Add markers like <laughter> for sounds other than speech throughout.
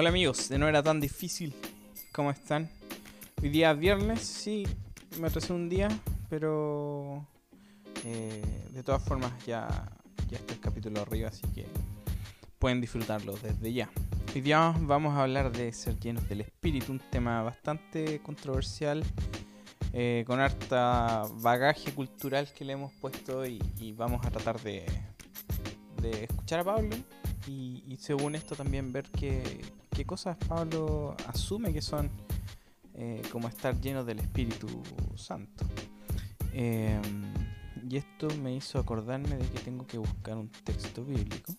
Hola amigos, de no era tan difícil. ¿Cómo están? Hoy día viernes, sí, me atrasé un día, pero eh, de todas formas ya, ya está el capítulo arriba, así que pueden disfrutarlo desde ya. Hoy día vamos a hablar de ser llenos del espíritu, un tema bastante controversial, eh, con harta bagaje cultural que le hemos puesto y, y vamos a tratar de, de escuchar a Pablo y, y según esto también ver qué, qué cosas Pablo asume que son eh, como estar llenos del Espíritu Santo. Eh, y esto me hizo acordarme de que tengo que buscar un texto bíblico.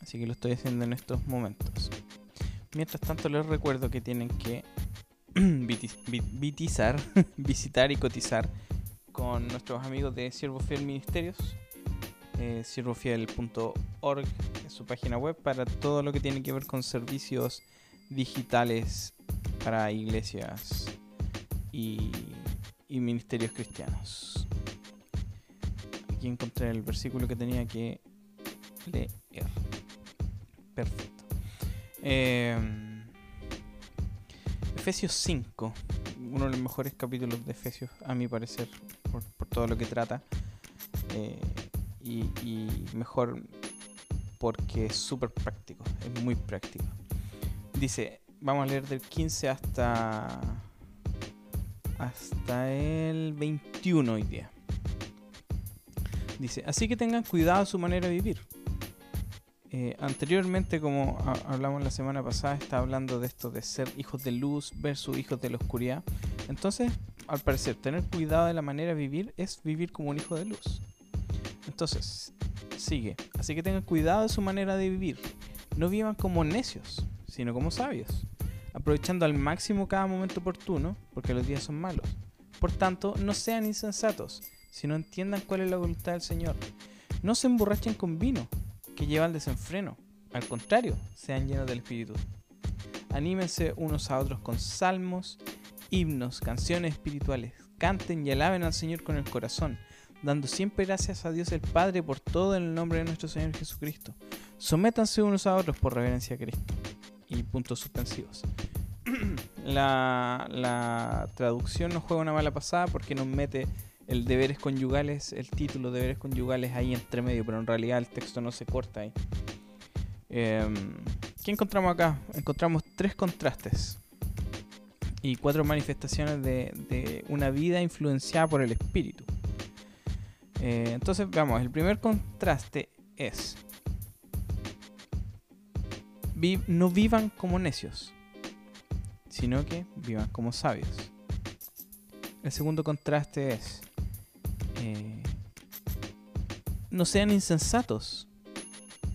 Así que lo estoy haciendo en estos momentos. Mientras tanto les recuerdo que tienen que <clears throat> viti- vi- vitizar, <laughs> visitar y cotizar con nuestros amigos de Siervo Fiel Ministerios. Eh, siervofiel.org es su página web para todo lo que tiene que ver con servicios digitales para iglesias y, ministerios cristianos. Aquí encontré el versículo que tenía que leer. Perfecto. Eh, Efesios 5, uno de los mejores capítulos de Efesios, a mi parecer, por, por todo lo que trata. Eh, y, mejor porque es súper práctico, es muy práctico. Dice, vamos a leer del 15 hasta hasta el 21 hoy día. Dice, así que tengan cuidado su manera de vivir. Eh, anteriormente, como ha- hablamos la semana pasada, estaba hablando de esto de ser hijos de luz versus hijos de la oscuridad. Entonces, al parecer, tener cuidado de la manera de vivir es vivir como un hijo de luz. Entonces, sigue. Así que tengan cuidado de su manera de vivir. No vivan como necios, sino como sabios, aprovechando al máximo cada momento oportuno, porque los días son malos. Por tanto, no sean insensatos, sino entiendan cuál es la voluntad del Señor. No se emborrachen con vino, que lleva al desenfreno. Al contrario, sean llenos del Espíritu. Anímense unos a otros con salmos, himnos, canciones espirituales. Canten y alaben al Señor con el corazón dando siempre gracias a Dios el Padre por todo en el nombre de nuestro Señor Jesucristo. Sométanse unos a otros por reverencia a Cristo. Y puntos suspensivos. <clears throat> la, traducción nos juega una mala pasada porque nos mete el deberes conyugales, el título deberes conyugales ahí entre medio, pero en realidad el texto no se corta ahí. Em, ¿Qué encontramos acá? Encontramos tres contrastes y cuatro manifestaciones de una vida influenciada por el Espíritu. Eh, entonces, veamos, el primer contraste es, no vivan como necios, sino que vivan como sabios. El segundo contraste es, eh, no sean insensatos,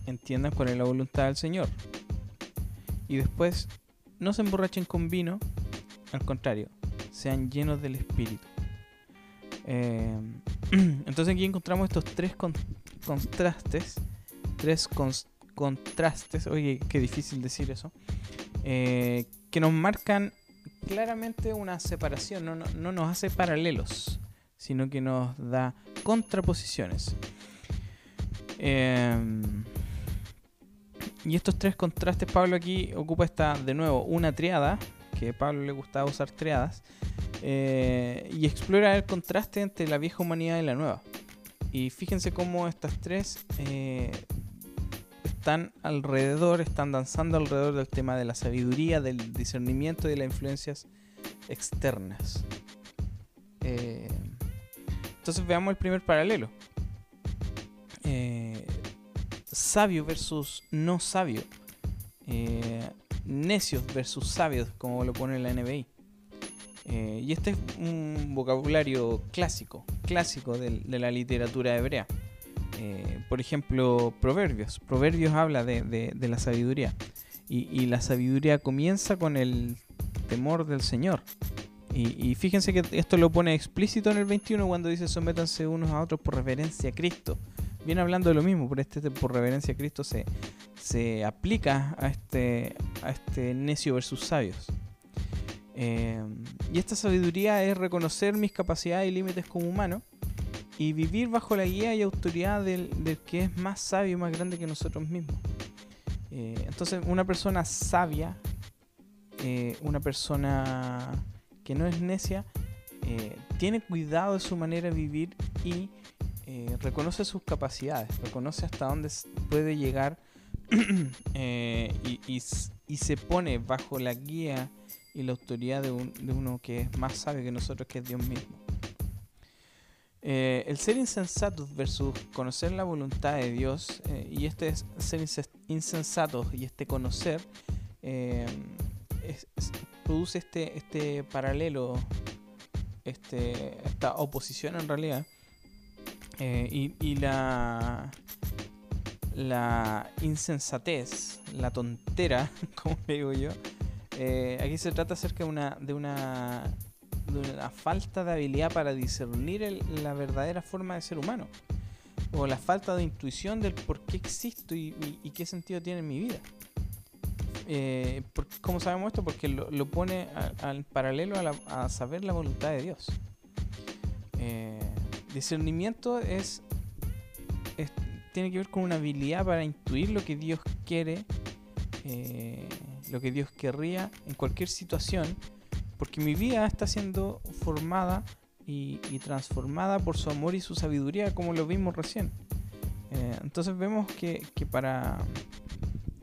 entiendan cuál es la voluntad del Señor. Y después, no se emborrachen con vino, al contrario, sean llenos del Espíritu. Eh, <clears throat> entonces aquí encontramos estos tres con- contrastes, tres contrastes, oye, qué difícil decir eso, eh, que nos marcan claramente una separación, no, no- no nos hace paralelos, sino que nos da contraposiciones. Eh, y estos tres contrastes, Pablo aquí ocupa esta, de nuevo, una triada, que a Pablo le gustaba usar triadas, eh, y explora el contraste entre la vieja humanidad y la nueva. Y fíjense cómo estas tres eh, están alrededor, están danzando alrededor del tema de la sabiduría, del discernimiento y de las influencias externas. Eh, entonces veamos el primer paralelo. Sabio versus no sabio. Necios versus sabios, como lo pone la NBI. Eh, y este es un vocabulario clásico, clásico de, la literatura hebrea. Eh, por ejemplo, Proverbios. Proverbios habla de, la sabiduría. Y, la sabiduría comienza con el temor del Señor. Y, fíjense que esto lo pone explícito en el 21 cuando dice sométanse unos a otros por reverencia a Cristo. Viene hablando de lo mismo, pero este por reverencia a Cristo se, aplica este, a este necio versus sabios. Eh, y esta sabiduría es reconocer mis capacidades y límites como humano y vivir bajo la guía y autoridad del, del que es más sabio y más grande que nosotros mismos. Eh, entonces, una persona sabia, eh, una persona que no es necia, eh, tiene cuidado de su manera de vivir y reconoce sus capacidades, reconoce hasta dónde puede llegar <clears throat> y, se pone bajo la guía y la autoridad de, de uno que es más sabio que nosotros, que es Dios mismo. Eh, el ser insensato versus conocer la voluntad de Dios eh, y este ser insensato y este conocer eh, produce este, este paralelo, este, esta oposición en realidad y, y, la, la insensatez, la tontera, <laughs> como digo yo, aquí se trata acerca de una, de una la falta de habilidad para discernir la verdadera forma de ser humano. O la falta de intuición del por qué existo y, qué sentido tiene en mi vida. Eh, ¿Cómo sabemos esto? Porque lo, pone al paralelo a, saber la voluntad de Dios. Eh, discernimiento es, tiene que ver con una habilidad para intuir lo que Dios quiere, eh, lo que Dios querría en cualquier situación porque mi vida está siendo formada y, transformada por su amor y su sabiduría, como lo vimos recién. Eh, entonces vemos que, para,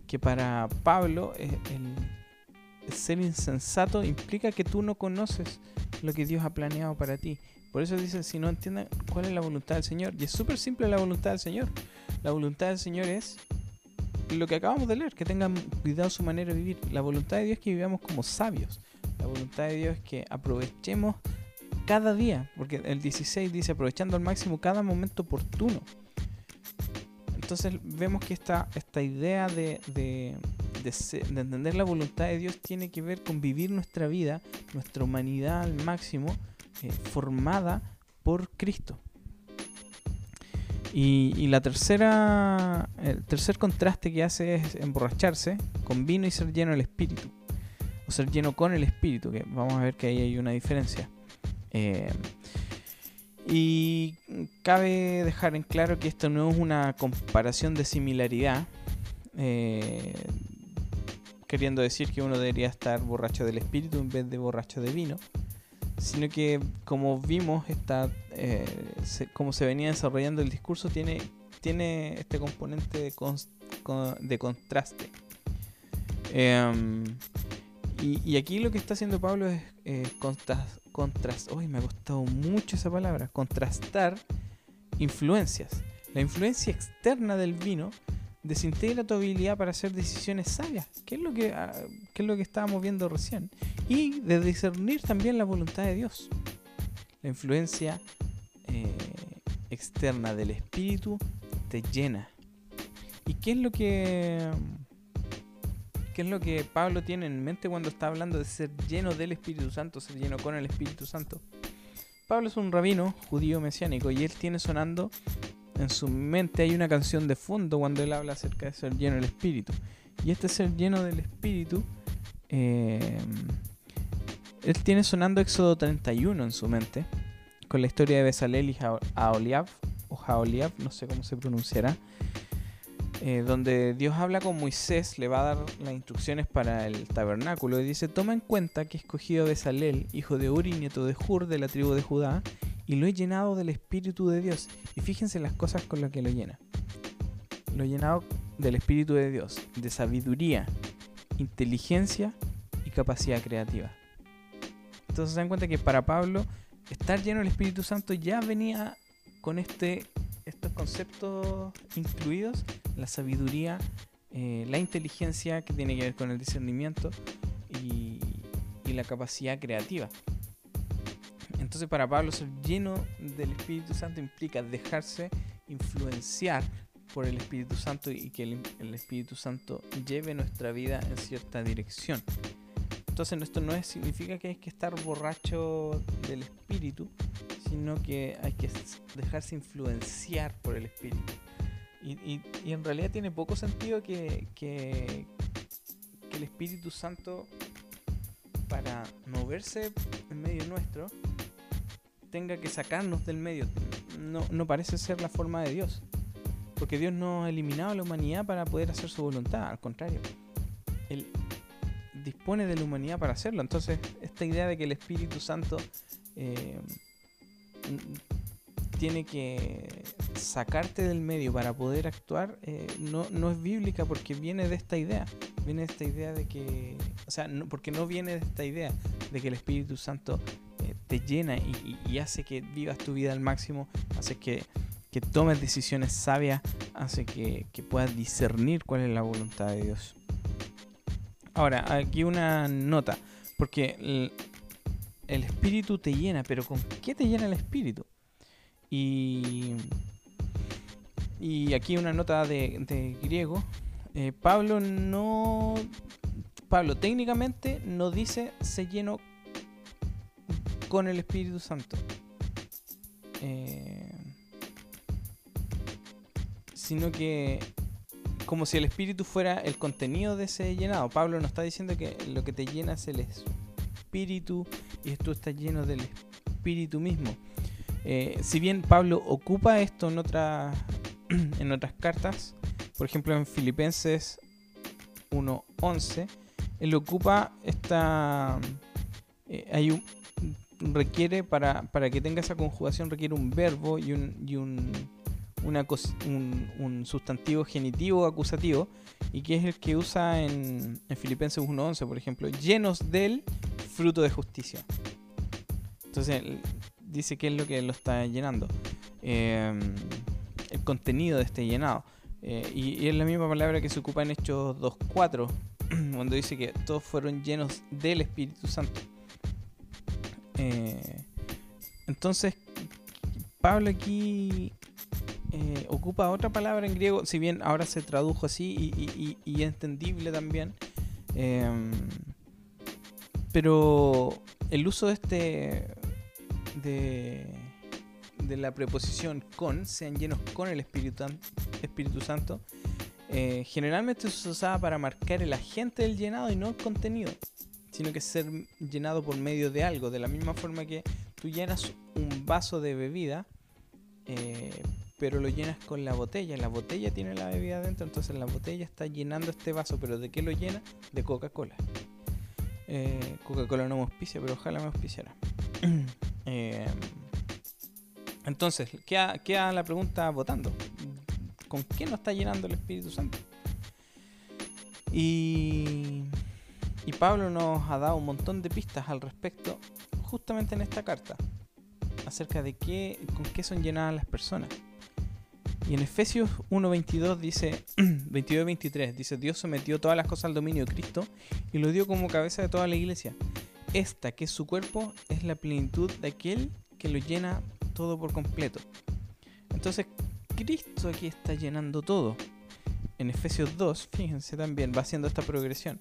que para Pablo eh, el, ser insensato implica que tú no conoces lo que Dios ha planeado para ti. Por eso dice, si no entienden cuál es la voluntad del Señor. Y es súper simple la voluntad del Señor. La voluntad del Señor es lo que acabamos de leer, que tengan cuidado su manera de vivir. La voluntad de Dios es que vivamos como sabios. La voluntad de Dios es que aprovechemos cada día, porque el 16 dice aprovechando al máximo cada momento oportuno. Entonces vemos que esta, esta idea de, de, entender la voluntad de Dios tiene que ver con vivir nuestra vida, nuestra humanidad al máximo, eh, formada por Cristo. Y, la tercera, el tercer contraste que hace es emborracharse con vino y ser lleno del Espíritu ser lleno con el espíritu, que vamos a ver que ahí hay una diferencia. Eh, y cabe dejar en claro que esto no es una comparación de similaridad, eh, queriendo decir que uno debería estar borracho del espíritu en vez de borracho de vino, sino que como vimos, esta, eh, como se venía desarrollando el discurso, tiene, tiene este componente de, de contraste. Em, y, aquí lo que está haciendo Pablo es eh, contrastar, me ha costado mucho esa palabra, contrastar influencias. La influencia externa del vino desintegra tu habilidad para hacer decisiones sabias, que es lo que, ah, es lo que estábamos viendo recién, y de discernir también la voluntad de Dios. La influencia eh, externa del espíritu te llena. ¿Y qué es lo que qué es lo que Pablo tiene en mente cuando está hablando de ser lleno del Espíritu Santo, ser lleno con el Espíritu Santo. Pablo es un rabino judío mesiánico y él tiene sonando en su mente hay una canción de fondo cuando él habla acerca de ser lleno del Espíritu. Y este ser lleno del Espíritu, eh, él tiene sonando Éxodo 31 en su mente, con la historia de Besalel y Jaoliab, o Jaoliab, no sé cómo se pronunciará, eh, donde Dios habla con Moisés, le va a dar las instrucciones para el tabernáculo y dice, toma en cuenta que he escogido a Besalel, hijo de Uri, nieto de Hur, de la tribu de Judá, y lo he llenado del Espíritu de Dios. Y fíjense las cosas con las que lo llena. Lo he llenado del Espíritu de Dios, de sabiduría, inteligencia y capacidad creativa. Entonces se dan cuenta que para Pablo estar lleno del Espíritu Santo ya venía con este estos conceptos incluidos, la sabiduría, eh, la inteligencia que tiene que ver con el discernimiento y, la capacidad creativa. Entonces para Pablo ser lleno del Espíritu Santo implica dejarse influenciar por el Espíritu Santo y que el, Espíritu Santo lleve nuestra vida en cierta dirección. Entonces esto no significa que hay que estar borracho del Espíritu, sino que hay que dejarse influenciar por el espíritu. Y, en realidad tiene poco sentido que, que, el Espíritu Santo, para moverse en medio nuestro, tenga que sacarnos del medio. No, no parece ser la forma de Dios. Porque Dios no ha eliminado a la humanidad para poder hacer su voluntad, al contrario. Él dispone de la humanidad para hacerlo. Entonces, esta idea de que el Espíritu Santo eh, tiene que sacarte del medio para poder actuar eh, no, no, es bíblica porque viene de esta idea. Viene de esta idea de que. O sea, porque no viene de esta idea de que el Espíritu Santo te llena y, hace que vivas tu vida al máximo, hace que, que tomes decisiones sabias, hace que, que puedas discernir cuál es la voluntad de Dios. Ahora, aquí una nota, porque el, espíritu te llena, pero ¿con qué te llena el espíritu? Y, y aquí una nota de, griego. Eh, Pablo no. Pablo técnicamente no dice se llenó con el Espíritu Santo. Eh, sino que como si el Espíritu fuera el contenido de ese llenado. Pablo nos está diciendo que lo que te llena es el Espíritu y tú estás lleno del Espíritu mismo. Eh, si bien Pablo ocupa esto en, otra, <clears throat> en otras cartas, por ejemplo en Filipenses 1.11, él ocupa esta... Eh, hay un, requiere para, para que tenga esa conjugación requiere un verbo y un, y un, un, sustantivo genitivo acusativo y que es el que usa en, en Filipenses 1.11 por ejemplo llenos del fruto de justicia entonces dice que es lo que lo está llenando. Em, el contenido de este llenado. Eh, y, es la misma palabra que se ocupa en Hechos 2.4, <clears throat> cuando dice que todos fueron llenos del Espíritu Santo. Eh, entonces, Pablo aquí eh, ocupa otra palabra en griego, si bien ahora se tradujo así y, y entendible también. Em, pero el uso de este de, la preposición con, sean llenos con el Espíritu, Espíritu Santo, eh, generalmente se usaba para marcar el agente del llenado y no el contenido, sino que ser llenado por medio de algo, de la misma forma que tú llenas un vaso de bebida, eh, pero lo llenas con la botella. La botella tiene la bebida dentro, entonces la botella está llenando este vaso, pero ¿de qué lo llena? De Coca-Cola. Eh, Coca-Cola no me auspicia, pero ojalá me auspiciara. <clears throat> Eh, entonces, queda, la pregunta votando. ¿Con qué nos está llenando el Espíritu Santo? Y, y Pablo nos ha dado un montón de pistas al respecto justamente en esta carta acerca de qué, con qué son llenadas las personas. Y en Efesios 1.22 dice, <clears throat> 22-23, dice, Dios sometió todas las cosas al dominio de Cristo y lo dio como cabeza de toda la iglesia esta, que es su cuerpo, es la plenitud de aquel que lo llena todo por completo. Entonces, Cristo aquí está llenando todo. En Efesios 2, fíjense también, va haciendo esta progresión.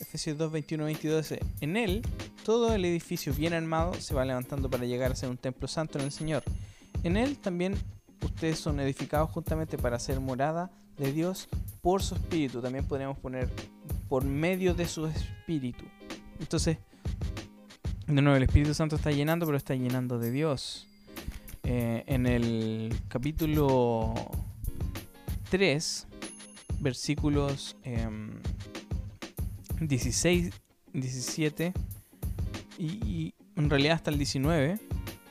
Efesios 2, 21, 22 dice, en él todo el edificio bien armado se va levantando para llegar a ser un templo santo en el Señor. En él también ustedes son edificados juntamente para ser morada de Dios por su espíritu. También podríamos poner por medio de su espíritu. Entonces, de nuevo, el Espíritu Santo está llenando, pero está llenando de Dios. Eh, en el capítulo 3, versículos 16, em, 17 y, en realidad hasta el 19,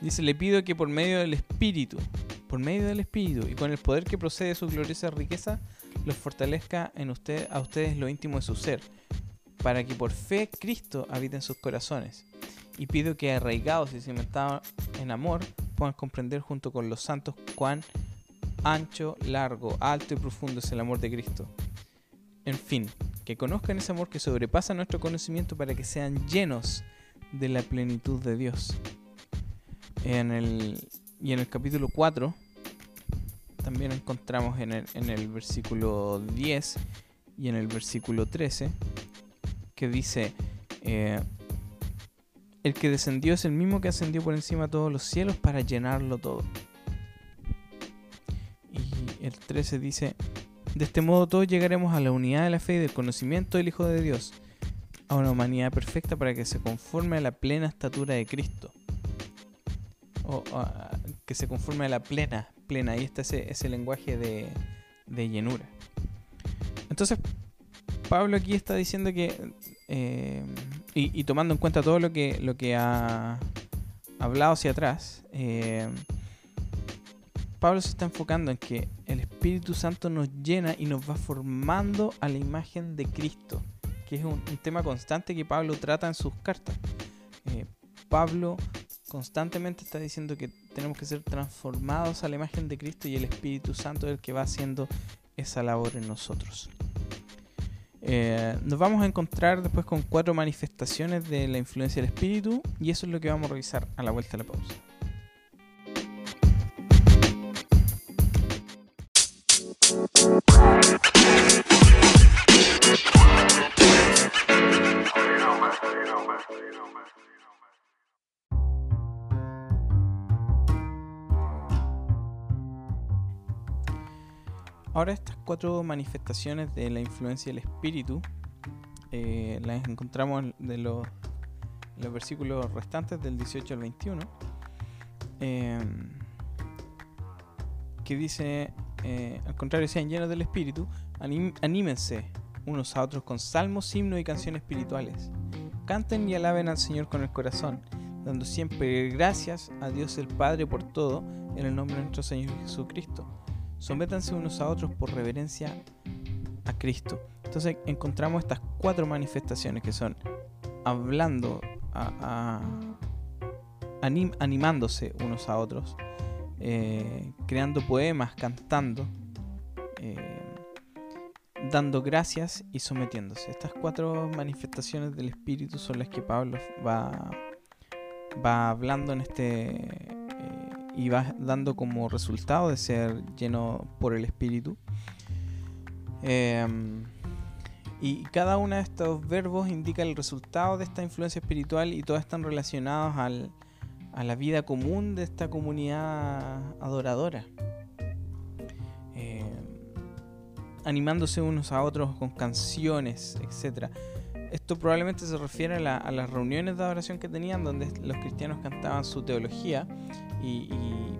dice, le pido que por medio del Espíritu, por medio del Espíritu y con el poder que procede de su gloriosa riqueza, los fortalezca en usted, a ustedes lo íntimo de su ser, para que por fe Cristo habite en sus corazones y pido que arraigados y cimentados en amor puedan comprender junto con los santos cuán ancho, largo, alto y profundo es el amor de Cristo. En fin, que conozcan ese amor que sobrepasa nuestro conocimiento para que sean llenos de la plenitud de Dios. En el, y en el capítulo 4 también encontramos en el, en el versículo 10 y en el versículo 13 que dice, eh, el que descendió es el mismo que ascendió por encima de todos los cielos para llenarlo todo. Y el 13 dice, de este modo todos llegaremos a la unidad de la fe y del conocimiento del Hijo de Dios, a una humanidad perfecta para que se conforme a la plena estatura de Cristo. O, que se conforme a la plena, plena. Ahí está ese, ese lenguaje de, de llenura. Entonces, Pablo aquí está diciendo que, eh, y, tomando en cuenta todo lo que, lo que ha hablado hacia atrás, eh, Pablo se está enfocando en que el Espíritu Santo nos llena y nos va formando a la imagen de Cristo, que es un, tema constante que Pablo trata en sus cartas. Eh, Pablo constantemente está diciendo que tenemos que ser transformados a la imagen de Cristo y el Espíritu Santo es el que va haciendo esa labor en nosotros. Eh, nos vamos a encontrar después con cuatro manifestaciones de la influencia del espíritu y eso es lo que vamos a revisar a la vuelta de la pausa. Ahora estas cuatro manifestaciones de la influencia del espíritu eh, las encontramos de los, los, versículos restantes del 18 al 21, em, que dice, eh, al contrario, sean llenos del espíritu, anímense unos a otros con salmos, himnos y canciones espirituales. Canten y alaben al Señor con el corazón, dando siempre gracias a Dios el Padre por todo, en el nombre de nuestro Señor Jesucristo Sométanse unos a otros por reverencia a Cristo. Entonces encontramos estas cuatro manifestaciones que son hablando, animándose unos a otros, eh, creando poemas, cantando, eh, dando gracias y sometiéndose. Estas cuatro manifestaciones del Espíritu son las que Pablo va, va hablando en este y vas dando como resultado de ser lleno por el Espíritu. Em, y cada uno de estos verbos indica el resultado de esta influencia espiritual y todos están relacionados al, a la vida común de esta comunidad adoradora. Em, animándose unos a otros con canciones, etc. Esto probablemente se refiere a, las reuniones de adoración que tenían donde los cristianos cantaban su teología. Y,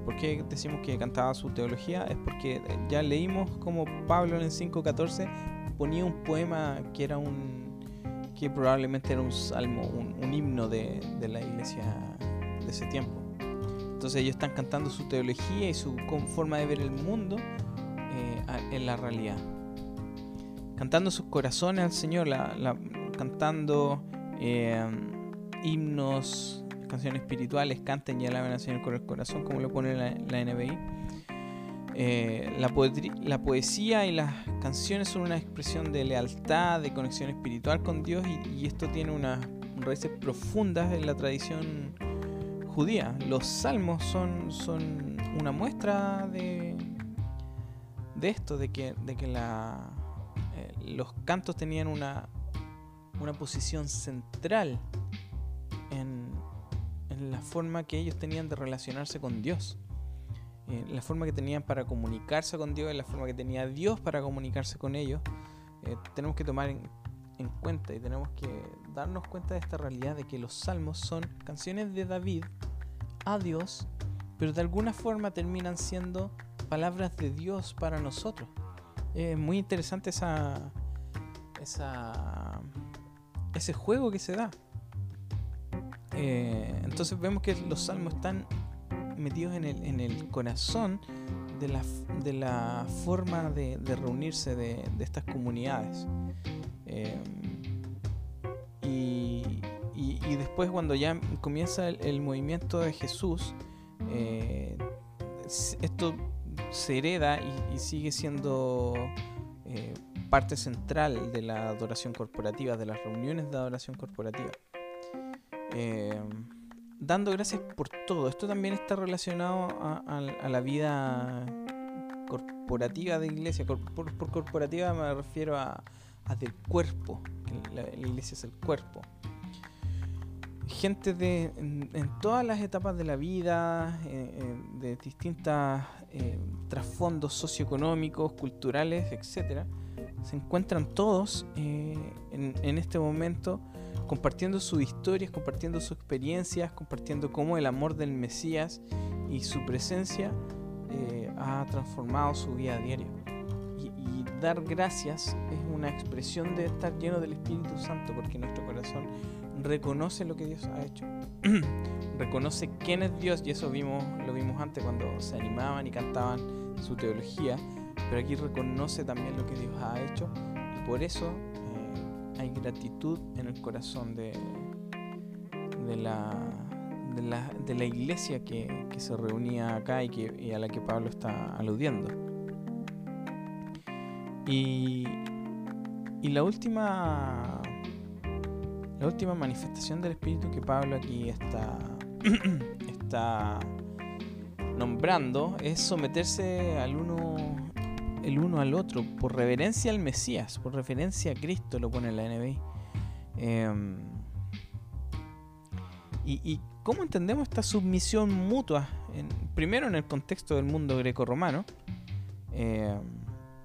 por qué decimos que cantaba su teología? Es porque ya leímos como Pablo en el 5.14 ponía un poema que era un que probablemente era un salmo, un, himno de, la iglesia de ese tiempo. Entonces ellos están cantando su teología y su forma de ver el mundo eh, en la realidad. Cantando sus corazones al Señor, la, cantando eh, himnos, canciones espirituales, canten y alaben al Señor con el corazón, como lo pone la, NBI. Eh, la, la, poesía y las canciones son una expresión de lealtad, de conexión espiritual con Dios y, esto tiene unas raíces profundas en la tradición judía. Los salmos son, son una muestra de, de esto, de que, de que la, eh, los cantos tenían una, una posición central en, la forma que ellos tenían de relacionarse con Dios. Eh, la forma que tenían para comunicarse con Dios, la forma que tenía Dios para comunicarse con ellos. Eh, tenemos que tomar en, cuenta y tenemos que darnos cuenta de esta realidad de que los salmos son canciones de David a Dios, pero de alguna forma terminan siendo palabras de Dios para nosotros. Es muy interesante esa, ese juego que se da. Eh, entonces vemos que los salmos están metidos en el, corazón de la, forma de, reunirse de, estas comunidades. Eh, y, después cuando ya comienza el, movimiento de Jesús, eh, esto se hereda y, sigue siendo parte central de la adoración corporativa, de las reuniones de adoración corporativa. Eh, dando gracias por todo. Esto también está relacionado a, la vida corporativa de iglesia. Por, corporativa me refiero a, del cuerpo, la, iglesia es el cuerpo. Gente de, en, todas las etapas de la vida, eh, eh, de distintos trasfondos socioeconómicos, culturales, etcétera, se encuentran todos en, este momento compartiendo sus historias, compartiendo sus experiencias, compartiendo cómo el amor del Mesías y su presencia eh, ha transformado su vida diaria. Y, dar gracias es una expresión de estar lleno del Espíritu Santo, porque nuestro corazón reconoce lo que Dios ha hecho. <clears throat> reconoce quién es Dios, y eso vimos, lo vimos antes cuando se animaban y cantaban su teología, pero aquí reconoce también lo que Dios ha hecho, y por eso eh, hay gratitud en el corazón de, de la, de la, iglesia que, se reunía acá y, que, a la que Pablo está aludiendo. Y, y la última la última manifestación del Espíritu que Pablo aquí está, <clears throat> está nombrando es someterse al uno, el uno al otro, por reverencia al Mesías, por referencia a Cristo, lo pone la NBI. Em, y, cómo entendemos esta submisión mutua? primero en el contexto del mundo greco-romano. Em,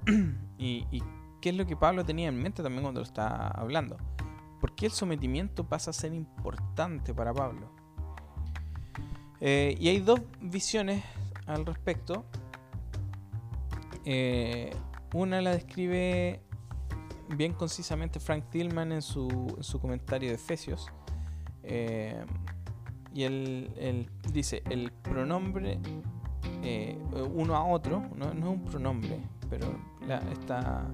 <clears throat> y, y, qué es lo que Pablo tenía en mente también cuando lo está hablando. ¿Por qué el sometimiento pasa a ser importante para Pablo? Eh, y hay dos visiones al respecto. Eh, una la describe bien concisamente Frank Tillman en su, comentario de Efesios. Eh, y él, dice, el pronombre uno a otro, no, es un pronombre, pero la, esta,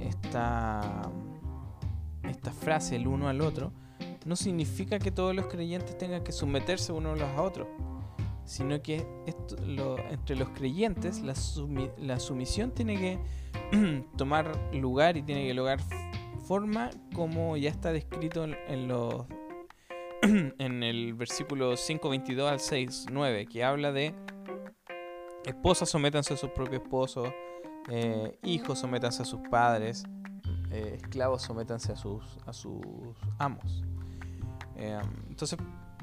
esta esta frase el uno al otro, no significa que todos los creyentes tengan que someterse unos a otros, sino que entre los creyentes la, sumisión tiene que <clears throat> tomar lugar y tiene que lograr forma como ya está descrito en, los <clears throat> en el versículo 5.22 al 6.9 que habla de esposas sométanse a sus propios esposos, eh, hijos sométanse a sus padres, eh, esclavos sométanse a sus, a sus amos. Eh, entonces,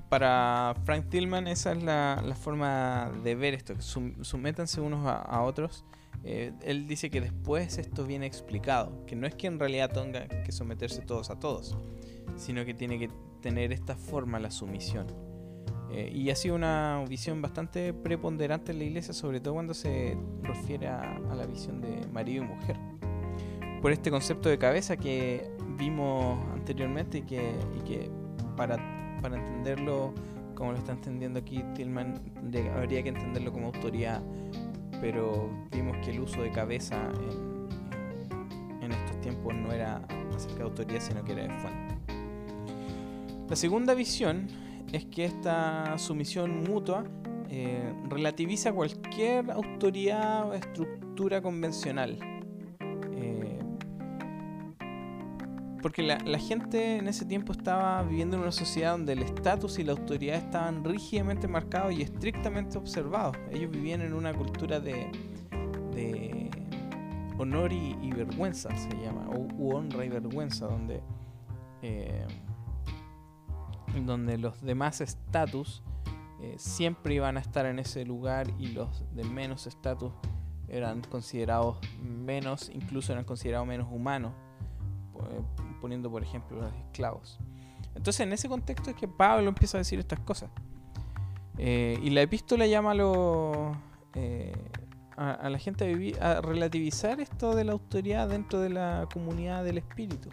para Frank Tillman esa es la, forma de ver esto, sométanse unos a, otros. Eh, él dice que después esto viene explicado, que no es que en realidad tenga que someterse todos a todos, sino que tiene que tener esta forma la sumisión. y ha sido una visión bastante preponderante en la iglesia, sobre todo cuando se refiere a la visión de marido y mujer por este concepto de cabeza que vimos anteriormente y que, que para, para entenderlo como lo está entendiendo aquí Tillman, habría que entenderlo como autoridad, pero vimos que el uso de cabeza en, estos tiempos no era acerca de autoridad, sino que era de fuente. La segunda visión es que esta sumisión mutua eh, relativiza cualquier autoridad o estructura convencional porque la, gente en ese tiempo estaba viviendo en una sociedad donde el estatus y la autoridad estaban rígidamente marcados y estrictamente observados. Ellos vivían en una cultura de, honor y, vergüenza, se llama, o honra y vergüenza, donde, eh, donde los demás estatus eh, siempre iban a estar en ese lugar y los de menos estatus eran considerados menos, incluso eran considerados menos humanos poniendo por ejemplo los esclavos. Entonces en ese contexto es que Pablo empieza a decir estas cosas. Eh, y la epístola llama a, eh, a, la gente a, vivir, a relativizar esto de la autoridad dentro de la comunidad del Espíritu.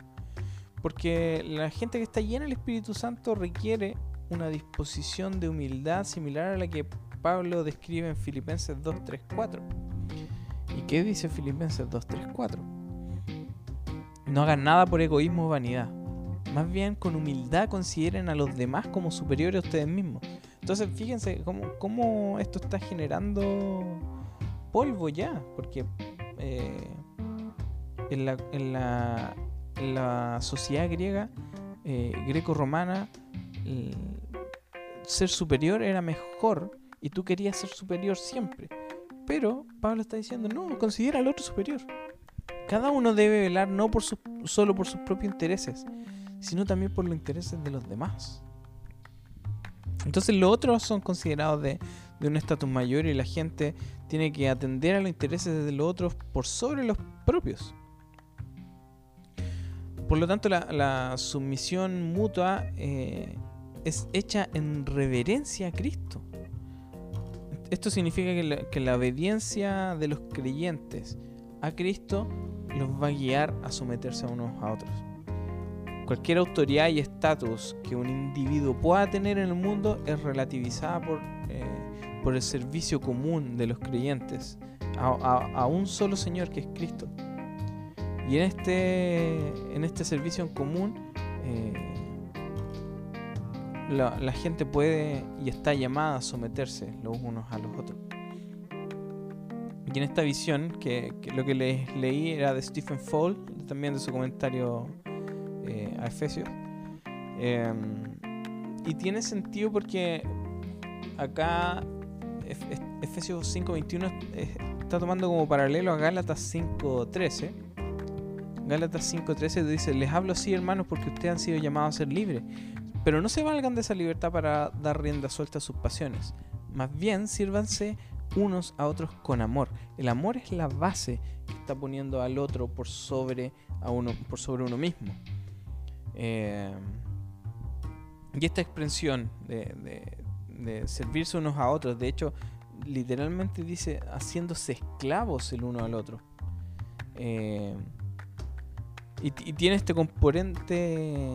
Porque la gente que está llena del Espíritu Santo requiere una disposición de humildad similar a la que Pablo describe en Filipenses 2, 3, 4. ¿Y qué dice Filipenses 2, 3, 4? No hagan nada por egoísmo o vanidad. Más bien con humildad consideren a los demás como superiores a ustedes mismos. Entonces fíjense cómo, esto está generando polvo ya. Porque eh, en, la, en, la, sociedad griega, eh, greco-romana, ser superior era mejor y tú querías ser superior siempre. Pero Pablo está diciendo, no, considera al otro superior. Cada uno debe velar no por solo por sus propios intereses, sino también por los intereses de los demás. Entonces los otros son considerados de, un estatus mayor y la gente tiene que atender a los intereses de los otros por sobre los propios. Por lo tanto, la, sumisión mutua eh, es hecha en reverencia a Cristo. Esto significa que la obediencia de los creyentes a Cristo los va a guiar a someterse a unos a otros. Cualquier autoridad y estatus que un individuo pueda tener en el mundo es relativizada por, eh, por el servicio común de los creyentes a, un solo Señor que es Cristo. Y en este, en este servicio en común, eh, la, gente puede y está llamada a someterse los unos a los otros. Y en esta visión, que, lo que les leí era de Stephen Fall, también de su comentario eh, a Efesios. Em, y tiene sentido porque acá Efesios 5.21 está tomando como paralelo a Gálatas 5.13. Gálatas 5.13 dice, les hablo así hermanos porque ustedes han sido llamados a ser libres, pero no se valgan de esa libertad para dar rienda suelta a sus pasiones. Más bien, sírvanse unos a otros con amor. El amor es la base que está poniendo al otro por sobre, a uno, por sobre uno mismo. Eh, y esta expresión de, servirse unos a otros, de hecho, literalmente dice haciéndose esclavos el uno al otro. Eh, y, tiene este componente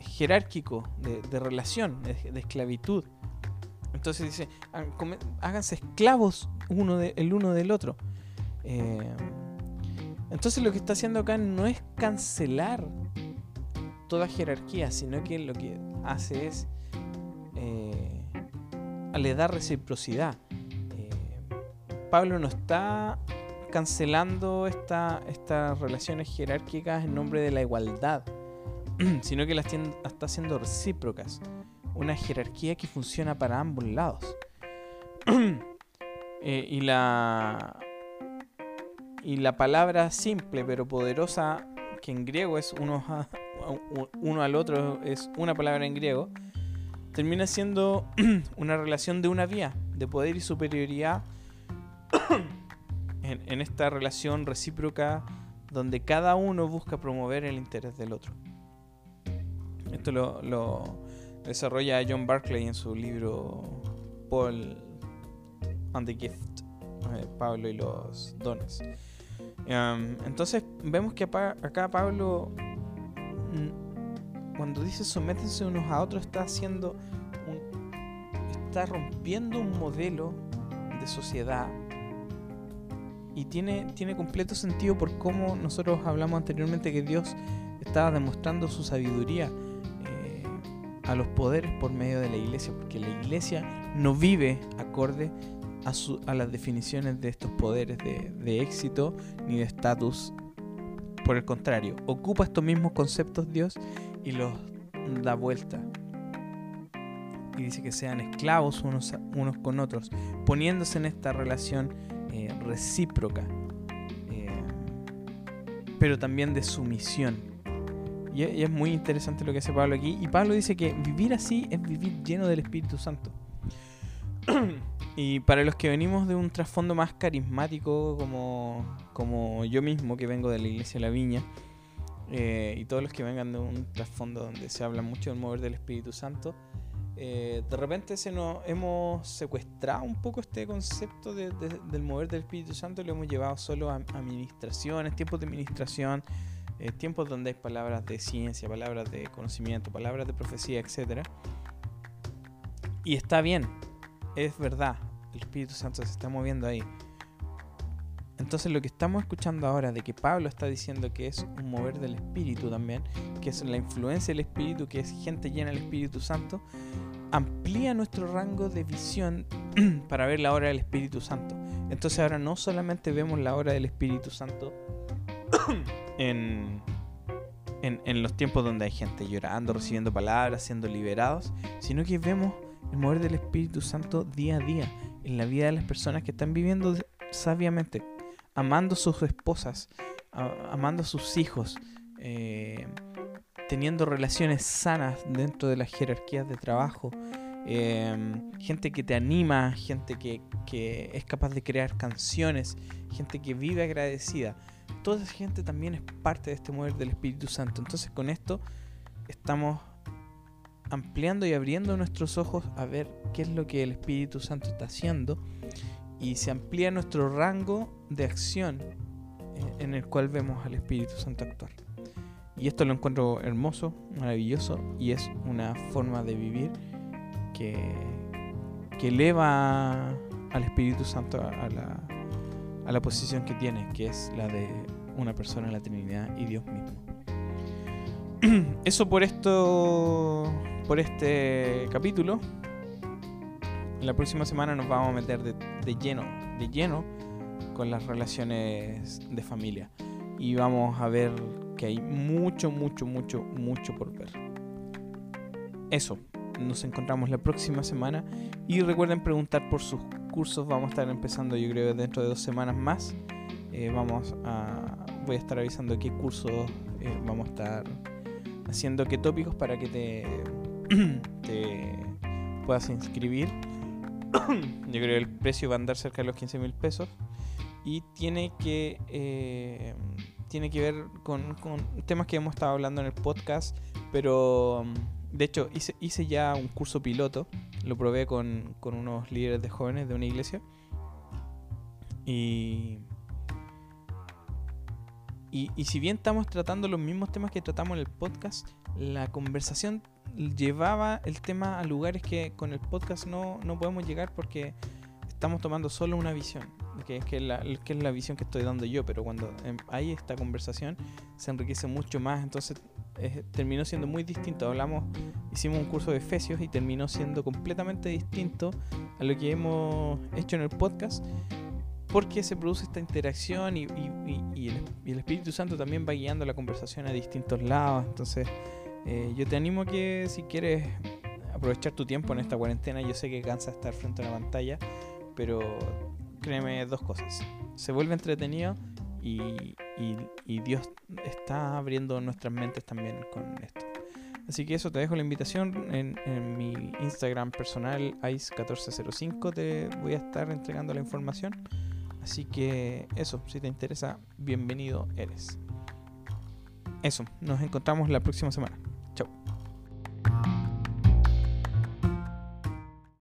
jerárquico de, relación, de, esclavitud. Entonces dice, háganse esclavos uno el uno del otro. Eh, entonces lo que está haciendo acá no es cancelar toda jerarquía, sino que lo que hace es eh, le da reciprocidad. Eh, Pablo no está cancelando estas relaciones jerárquicas en nombre de la igualdad, <clears throat> sino que las está haciendo recíprocas. Una jerarquía que funciona para ambos lados. <clears throat> Eh, y la y la palabra simple pero poderosa que en griego es uno, uno al otro es una palabra en griego termina siendo <clears throat> una relación de una vía de poder y superioridad <clears throat> en, esta relación recíproca donde cada uno busca promover el interés del otro. Esto lo, desarrolla John Barclay en su libro Paul and the Gift, eh, Pablo y los dones. Um, entonces vemos que acá Pablo, cuando dice sométense unos a otros, está haciendo está rompiendo un modelo de sociedad y tiene, tiene completo sentido por cómo nosotros hablamos anteriormente que Dios estaba demostrando su sabiduría a los poderes por medio de la iglesia, porque la iglesia no vive acorde a, a las definiciones de estos poderes de, de éxito ni de estatus. Por el contrario, ocupa estos mismos conceptos Dios y los da vuelta. Y dice que sean esclavos unos, unos con otros, poniéndose en esta relación eh, recíproca, eh, pero también de sumisión. Y, es muy interesante lo que hace Pablo aquí. Y Pablo dice que vivir así es vivir lleno del Espíritu Santo. <clears throat> y para los que venimos de un trasfondo más carismático, como, como yo mismo, que vengo de la iglesia de la Viña, eh, y todos los que vengan de un trasfondo donde se habla mucho del mover del Espíritu Santo, eh, de repente se nos hemos secuestrado un poco este concepto del mover del Espíritu Santo lo hemos llevado solo a administraciones, tiempos de administración, eh, tiempos donde hay palabras de ciencia, palabras de conocimiento, palabras de profecía, etc. Y está bien, es verdad, el Espíritu Santo se está moviendo ahí. Entonces lo que estamos escuchando ahora de que Pablo está diciendo que es un mover del Espíritu también, que es la influencia del Espíritu, que es gente llena del Espíritu Santo, amplía nuestro rango de visión <clears throat> para ver la obra del Espíritu Santo. Entonces ahora no solamente vemos la obra del Espíritu Santo <clears throat> en, en, los tiempos donde hay gente llorando, recibiendo palabras, siendo liberados, sino que vemos el mover del Espíritu Santo día a día en la vida de las personas que están viviendo sabiamente, amando a sus esposas, amando a sus hijos, eh, teniendo relaciones sanas dentro de las jerarquías de trabajo, em, gente que te anima, gente que, es capaz de crear canciones, gente que vive agradecida. Toda esa gente también es parte de este mover del Espíritu Santo. Entonces con esto estamos ampliando y abriendo nuestros ojos a ver qué es lo que el Espíritu Santo está haciendo y se amplía nuestro rango de acción eh, en el cual vemos al Espíritu Santo actuar. Y esto lo encuentro hermoso, maravilloso y es una forma de vivir que, que eleva al Espíritu Santo a la, a la posición que tiene, que es la de una persona en la Trinidad y Dios mismo. <clears throat> Eso por esto, por este capítulo. La próxima semana nos vamos a meter de, de lleno, de lleno con las relaciones de familia y vamos a ver que hay mucho, mucho, mucho, mucho por ver. Eso, nos encontramos la próxima semana y recuerden preguntar por sus cursos. Vamos a estar empezando, yo creo, dentro de dos semanas más. Eh, vamos a, voy a estar avisando qué cursos eh, vamos a estar haciendo, qué tópicos para que te, <clears throat> puedas inscribir. <coughs> yo creo que el precio va a andar cerca de los 15 mil pesos y tiene que eh, tiene que ver con, temas que hemos estado hablando en el podcast, pero de hecho hice, hice ya un curso piloto, lo probé con, con unos líderes de jóvenes de una iglesia. Y, y, y si bien estamos tratando los mismos temas que tratamos en el podcast, la conversación llevaba el tema a lugares que con el podcast no, no podemos llegar porque estamos tomando solo una visión que es, que, la, que es la visión que estoy dando yo, pero cuando em, hay esta conversación se enriquece mucho más, entonces terminó siendo muy distinto. Hablamos, hicimos un curso de Efesios y terminó siendo completamente distinto a lo que hemos hecho en el podcast, porque se produce esta interacción y, y, el, Espíritu Santo también va guiando la conversación a distintos lados. Entonces, eh, yo te animo que si quieres aprovechar tu tiempo en esta cuarentena, yo sé que cansa estar frente a la pantalla, pero créeme dos cosas. Se vuelve entretenido y, Dios está abriendo nuestras mentes también con esto. Así que eso, te dejo la invitación en, mi Instagram personal, ice1405, te voy a estar entregando la información. Así que eso, si te interesa, bienvenido eres. Eso, nos encontramos la próxima semana.